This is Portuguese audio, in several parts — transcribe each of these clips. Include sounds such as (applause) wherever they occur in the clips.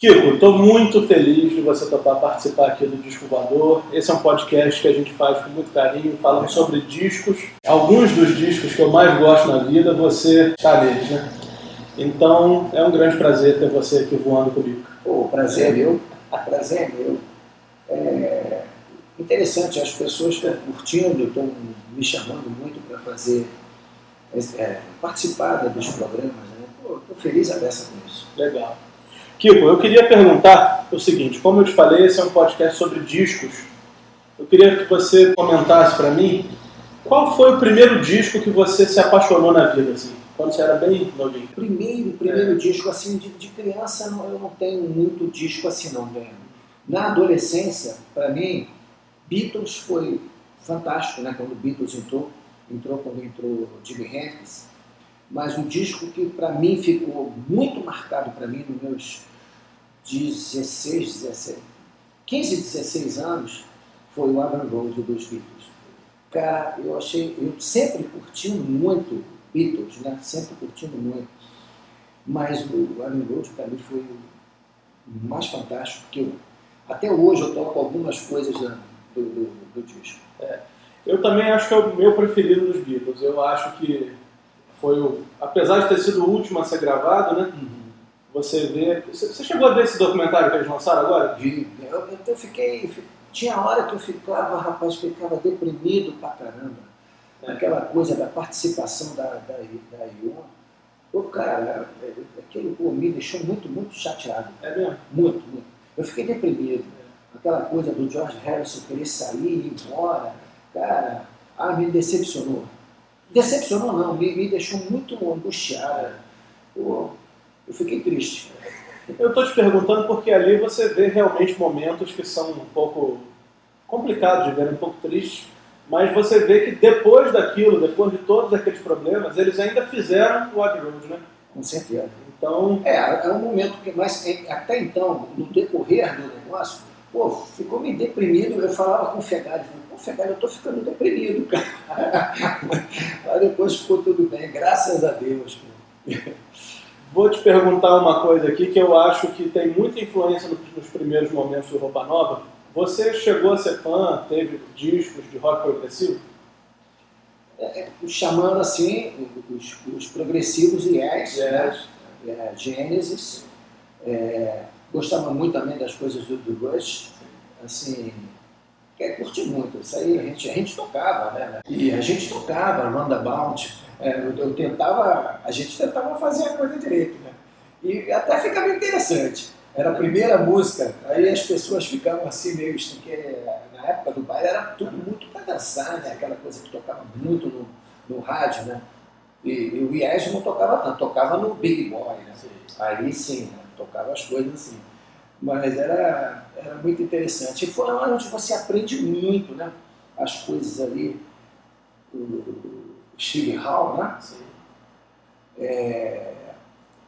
Kiko, estou muito feliz de você topar participar aqui do Disco Voador. Esse é um podcast que a gente faz com muito carinho, falando sobre discos. Alguns dos discos que eu mais gosto na vida, você está neles, né? Então, é um grande prazer ter você aqui voando comigo. O prazer é meu, prazer é meu. É interessante, as pessoas estão curtindo, estão me chamando muito para fazer, é, participar dos programas. Né? Estou feliz a beça com isso. Legal. Kiko, eu queria perguntar o seguinte: como eu te falei, esse é um podcast sobre discos. Eu queria que você comentasse para mim qual foi o primeiro disco que você se apaixonou na vida, assim, quando você era bem novinho. Primeiro, primeiro é. disco assim de, de criança, eu não tenho muito disco assim não, né? Na adolescência, para mim, Beatles foi fantástico, né? Quando Beatles entrou, entrou quando entrou Jimi Hendrix. Mas um disco que para mim ficou muito marcado para mim nos meus 16, 17, 15, 16 anos, foi o Abbey Road dos Beatles. Cara, eu achei, eu sempre curti muito Beatles, né? Sempre curtindo muito. Mas o Abbey Road para mim foi o mais fantástico, porque eu, até hoje eu toco algumas coisas do, do, do disco. É. Eu também acho que é o meu preferido dos Beatles. Eu acho que foi o. Apesar de ter sido o último a ser gravado, né? Uhum. Você vê. Você chegou a ver esse documentário que eles lançaram agora? Vi. Eu, eu fiquei. Tinha hora que eu ficava, rapaz, ficava deprimido pra caramba. É. Aquela coisa da participação da, da, da Ion. Pô, cara, é, aquilo pô, me deixou muito, muito chateado. É mesmo? Muito, muito. Eu fiquei deprimido. É. Aquela coisa do George Harrison querer sair, ir embora. Cara, ah, me decepcionou. Decepcionou não, me, me deixou muito angustiado. Pô, eu fiquei triste. Eu estou te perguntando porque ali você vê realmente momentos que são um pouco complicados de ver, um pouco tristes, mas você vê que depois daquilo, depois de todos aqueles problemas, eles ainda fizeram o Abbey Road, né? Com certeza. Então... É, é um momento que, mas é, até então, no decorrer do negócio, pô, ficou me deprimido, eu falava com o Fegari, pô, Fegari, eu estou ficando deprimido, cara. (laughs) Aí depois ficou tudo bem, graças a Deus. Pô. Vou te perguntar uma coisa aqui que eu acho que tem muita influência nos primeiros momentos do Roupa Nova. Você chegou a ser fã, teve discos de rock progressivo? É, é chamando assim, os, os progressivos yes, yes. Né? É, Genesis. É, gostava muito também das coisas do, do Rush. Assim, quer curtir muito. Isso aí a gente, a gente tocava, né? E a gente tocava, Roundabout é, eu, eu, tentava, a gente tentava fazer a coisa direito, né? E até ficava interessante. Era a primeira música, aí as pessoas ficavam assim meio, porque na época do baile era tudo muito para dançar, né? Aquela coisa que tocava muito no, no rádio, né? E, e o IES não tocava tanto, tocava no Big Boy, né? Aí sim, né? tocava as coisas assim. Mas era, era muito interessante. E foi onde você aprende muito, né? As coisas ali. O, Steve Hall, né? É,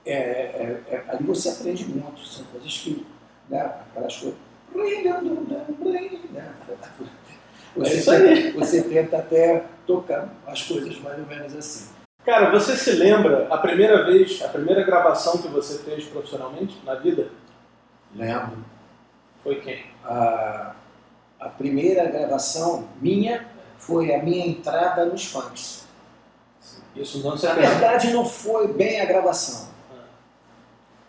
é, é, é, ali você aprende muito, são coisas que, né, aquelas coisas, né? Você, é tenta, você tenta até tocar as coisas mais ou menos assim. Cara, você se lembra a primeira vez, a primeira gravação que você fez profissionalmente na vida? Lembro. Foi quem? A, a primeira gravação minha foi a minha entrada nos funks. Isso não se Na verdade, não foi bem a gravação, ah.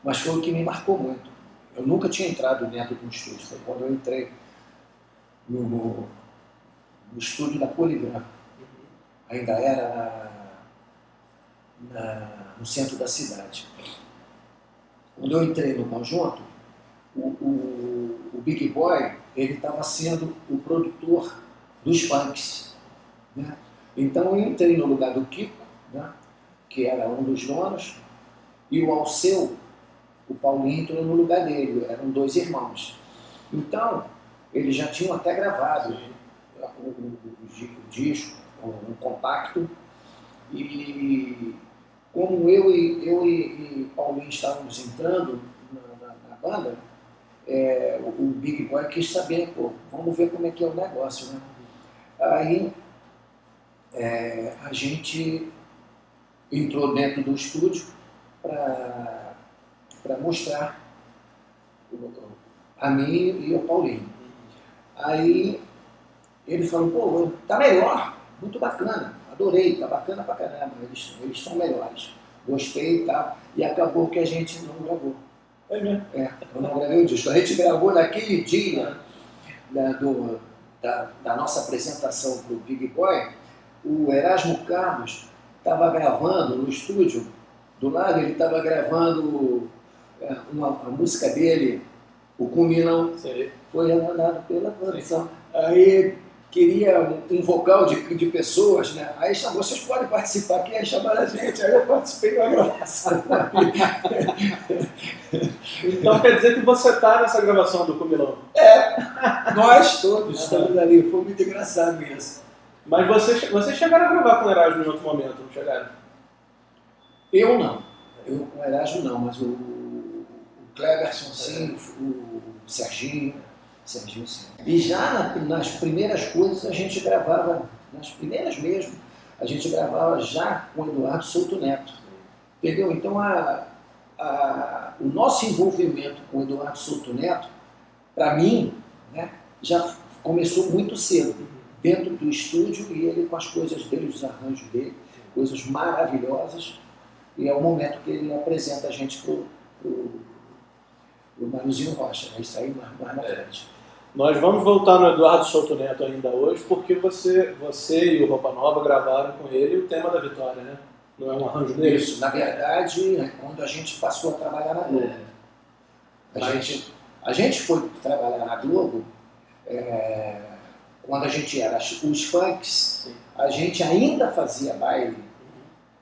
mas foi o que me marcou muito. Eu nunca tinha entrado dentro de um estúdio, foi quando eu entrei no, no, estúdio da Poligram. Ainda era na, na, no centro da cidade. Quando eu entrei no conjunto, o, o, o Big Boy ele estava sendo o produtor dos funks. Né? Então eu entrei no lugar do Kiko né, que era um dos donos, e o Alceu, o Paulinho, entrou no lugar dele, eram dois irmãos. Então, eles já tinham até gravado o, o, o, o disco, um compacto, e como eu e, eu e, e Paulinho estávamos entrando na, na, na banda, é, o, Big Boy quis saber, pô, vamos ver como é que é o negócio, né? Aí é, a gente entrou dentro do estúdio para mostrar a mim e ao Paulinho. Aí ele falou, pô, tá melhor, muito bacana, adorei, tá bacana pra caramba, eles, eles são melhores. Gostei e tá? tal. E acabou que a gente não gravou. É mesmo? É, eu não gravei o disco. A gente gravou naquele dia da, do, da, da nossa apresentação para o Big Boy, o Erasmo Carlos estava gravando no estúdio, do lado ele estava gravando é, uma, a música dele, o Cuminão, foi mandado pela produção. Aí queria um, um vocal de, de pessoas, né? Aí chamou, vocês podem participar aqui, aí chamaram a gente, aí eu participei da gravação. então quer dizer que você está nessa gravação do Comilão? É, nós todos estamos ali, foi muito engraçado isso. Mas vocês, vocês chegaram a gravar com o Erasmo em outro momento, não chegaram? Eu não, eu com o Erasmo não, mas o, o Cleberson sim, o Serginho, Serginho sim. E já na, nas primeiras coisas a gente gravava, nas primeiras mesmo, a gente gravava já com o Eduardo Souto Neto. Entendeu? Então a, a, o nosso envolvimento com o Eduardo Souto Neto, para mim, né, já começou muito cedo, dentro do estúdio e ele com as coisas dele, os arranjos dele, coisas maravilhosas. E é o momento que ele apresenta a gente para o Mariozinho Rocha. Né? Isso aí mais, mais na frente. Nós vamos voltar no Eduardo Souto Neto ainda hoje, porque você, você e o Roupa Nova gravaram com ele o tema da vitória, né? Não é um arranjo dele? Isso, na verdade, é quando a gente passou a trabalhar na Globo. É. A, Mas... gente, a gente foi trabalhar na Globo é, quando a gente era os funks, Sim. a gente ainda fazia baile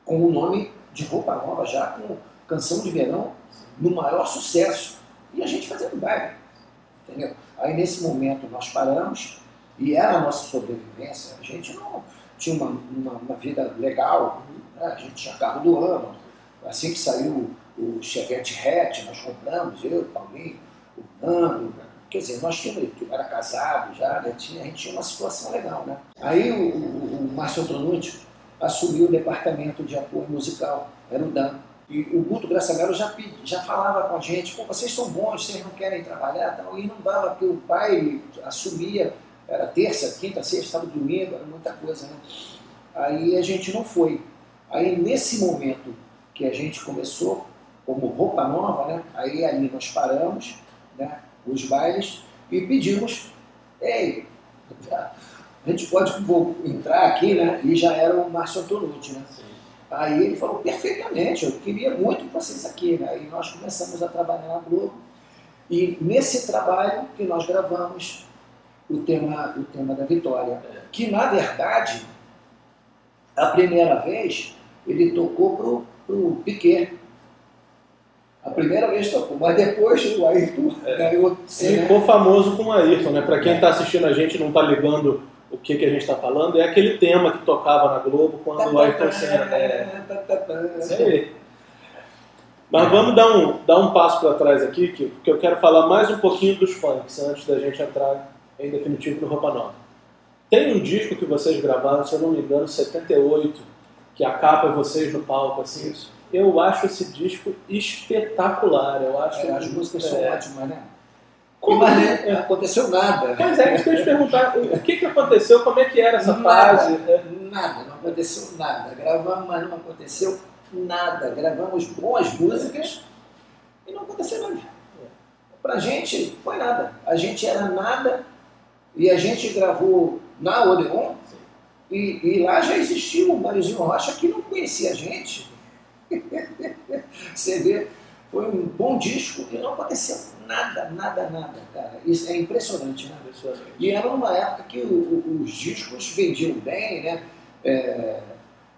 com o nome de Roupa Nova, já com Canção de Verão, no maior sucesso. E a gente fazendo baile. Entendeu? Aí nesse momento nós paramos e era a nossa sobrevivência. A gente não tinha uma, uma, uma vida legal, né? a gente tinha carro do ano. Assim que saiu o Chevette hatch, nós compramos, eu, o Paulinho, o Nando. Quer dizer, nós tínhamos, eu era casado já, né? tinha, a gente tinha uma situação legal. Né? Aí o, o, o Márcio Antonucci assumiu o departamento de apoio musical, era o Dan. E o Guto Graçamelo já, já falava com a gente, Pô, vocês são bons, vocês não querem trabalhar, tal. e não dava, porque o pai assumia, era terça, quinta, sexta, sábado, domingo, era muita coisa, né? Aí a gente não foi. Aí nesse momento que a gente começou, como roupa nova, né? Aí ali nós paramos, né? Os bailes, e pedimos, ei, a gente pode entrar aqui, né? E já era o Márcio Antonucci, né? Sim. Aí ele falou, perfeitamente, eu queria muito vocês aqui. Né? Aí nós começamos a trabalhar na Globo. E nesse trabalho que nós gravamos o tema, o tema da Vitória. Que, na verdade, a primeira vez ele tocou para o Piquet. A primeira vez tocou, mas depois o Ayrton é. ganhou. Ele ficou famoso com o Ayrton, né? Para quem está assistindo a gente não está ligando o que, que a gente está falando, é aquele tema que tocava na Globo quando o Ayrton Senna. É... Isso aí. Mas vamos dar um, dar um passo para trás aqui, porque eu quero falar mais um pouquinho dos funks antes da gente entrar em definitivo no Roupa Nova. Tem um disco que vocês gravaram, se eu não me engano, 78, que a capa é vocês no palco, assim. Isso. Eu acho esse disco espetacular. Eu acho é, as músicas é, são ótimas, né? Como mas né, não aconteceu nada. Pois é, isso que eu te perguntar. O que, que aconteceu? Como é que era essa nada, fase? Nada, não aconteceu nada. Gravamos, mas não aconteceu nada. Gravamos boas músicas e não aconteceu nada. Pra gente, foi nada. A gente era nada e a gente gravou na Odeon e, e, lá já existia o Mariozinho Rocha que não conhecia a gente. (laughs) Você vê, foi um bom disco e não aconteceu nada, nada, nada, cara. Isso é impressionante, né? Impressionante. E era uma época que o, o, os discos vendiam bem, né? É,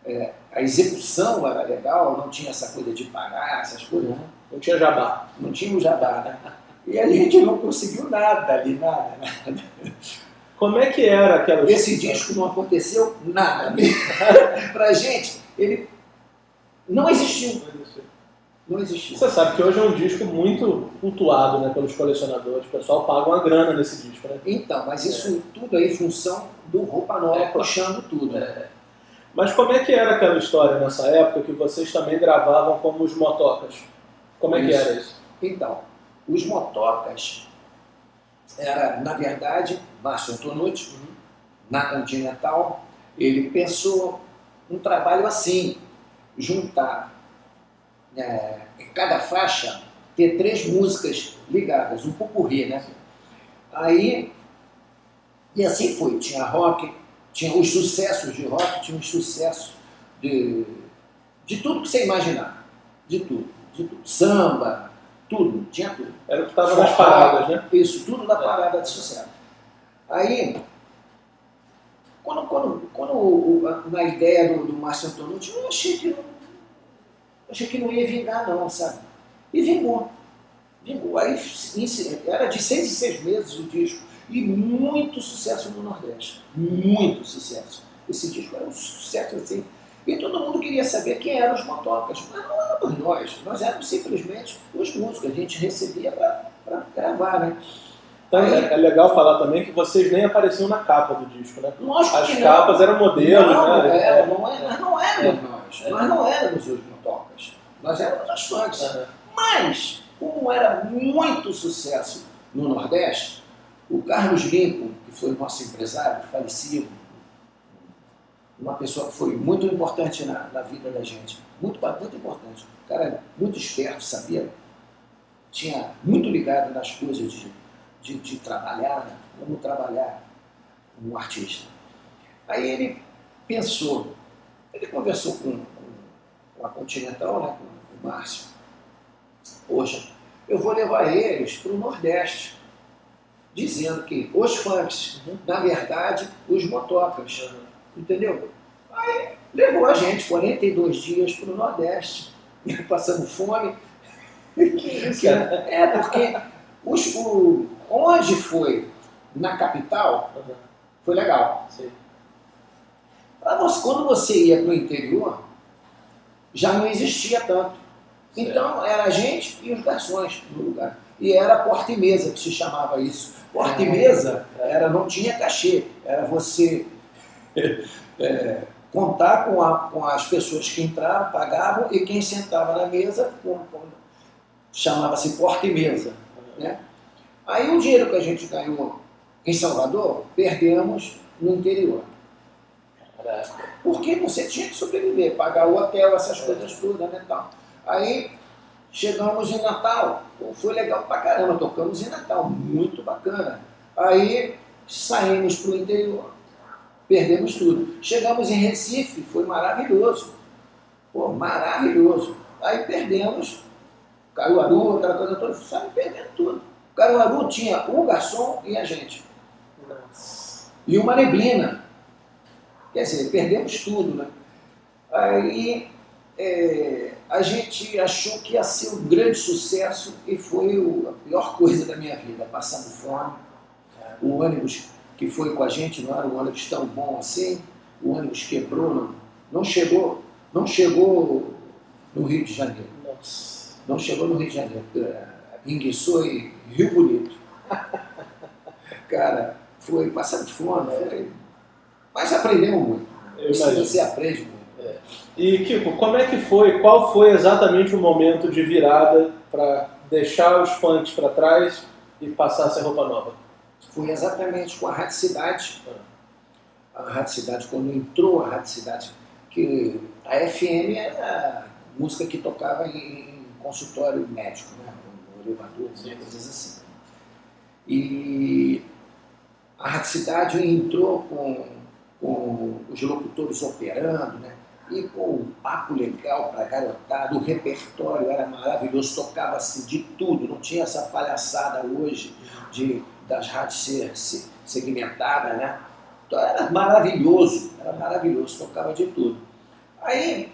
é, a execução era legal, não tinha essa coisa de pagar, essas coisas. Né? Não tinha jabá. Não tinha o jabá, né? E a gente não conseguiu nada ali, nada, nada. Como é que era aquela Esse disco não aconteceu nada. (laughs) pra gente, ele não existiu. Não existiu. Você sabe que hoje é um disco muito cultuado né, pelos colecionadores. O pessoal paga uma grana nesse disco, né? Então, mas isso é. tudo aí função do Roupa Nova é, puxando tudo. É. Mas como é que era aquela história nessa época que vocês também gravavam como os motocas? Como é isso. que era isso? Então, os motocas era, na verdade, Márcio Antonucci, Uhum. na Continental, ele pensou um trabalho assim, juntar é, em cada faixa ter três músicas ligadas, um pupurri, né? Aí, e assim foi, tinha rock, tinha os sucessos de rock, tinha os sucessos de, de tudo que você imaginar, de tudo, de tudo, samba, tudo, tinha tudo. Era o que estava nas paradas, né? Isso, tudo da parada de sucesso. Aí, quando, quando, quando na ideia do, do Márcio Antonucci, eu achei que, não, achei que não ia vingar não, sabe? E vingou. Vingou. Aí era de seis em seis meses o disco. E muito sucesso no Nordeste. Muito sucesso. Esse disco era um sucesso assim. E todo mundo queria saber quem eram os motocas. Mas não éramos nós. Nós éramos simplesmente os músicos. A gente recebia para gravar, né? É, é legal falar também que vocês nem apareciam na capa do disco, né? Lógico As capas eram modelos, não, né? Era, não era, nós não éramos nós. É. Nós não éramos os motocas. Nós éramos os. Aham. Mas, como era muito sucesso no Nordeste, o Carlos Lincoln, que foi o nosso empresário, falecido, uma pessoa que foi muito importante na, na vida da gente, muito, muito importante. O cara muito esperto, sabia, tinha muito ligado nas coisas de, de, de trabalhar, né? como trabalhar um artista. Aí ele pensou, ele conversou com, com, com a Continental, né, com o Márcio, poxa, eu vou levar eles para o Nordeste, dizendo que os funks, Uhum. na verdade, os motocas, entendeu? Aí levou a gente 42 dias para o Nordeste, (laughs) passando fome. Que isso, (laughs) cara? É, porque os, o, onde foi na capital Aham. foi legal. Sim. Pra você- quando você ia para o interior, já não existia tanto. Então era a gente e os garçons no lugar. E era porta e mesa que se chamava isso. Porta e mesa era, não tinha cachê, era você (laughs) é, contar com, a- com as pessoas que entraram, pagavam, e quem sentava na mesa chamava-se porta e mesa. Né? Aí o dinheiro que a gente ganhou em Salvador, perdemos no interior. Porque você tinha que sobreviver, pagar o hotel, essas coisas todas, né? Tal. Aí chegamos em Natal, foi legal pra caramba, tocamos em Natal, muito bacana. Aí saímos para o interior, perdemos tudo. Chegamos em Recife, foi maravilhoso. Pô, maravilhoso. Aí perdemos Caruaru, aquela coisa toda, saímos perdendo tudo. Caruaru tinha um garçom e a gente. Nossa. E uma neblina. Quer dizer, perdemos tudo, né? Aí é, a gente achou que ia ser um grande sucesso e foi o- a pior coisa da minha vida, passando fome. O ônibus que foi com a gente não era um ônibus tão bom assim, o ônibus quebrou, não, não chegou, não chegou no Rio de Janeiro. Nossa. Não chegou no Rio de Janeiro. É, Enguiçou em Rio Bonito. (laughs) Cara, foi passando fome, foi... mas aprendemos muito. Isso você aprende muito. E, Kiko, como é que foi, qual foi exatamente o momento de virada para deixar os funks para trás e passar a ser roupa nova? Foi exatamente com a Rádio Cidade. A Rádio Cidade, quando entrou a Rádio Cidade, que a FM era a música que tocava em consultório médico, né? Elevador, coisas assim. E a Rádio Cidade entrou com, com os locutores operando, né? E com um papo legal para garotada, o repertório era maravilhoso, tocava-se de tudo, não tinha essa palhaçada hoje de, das rádios ser, se- segmentadas, né? Então era maravilhoso, era maravilhoso, tocava de tudo. Aí,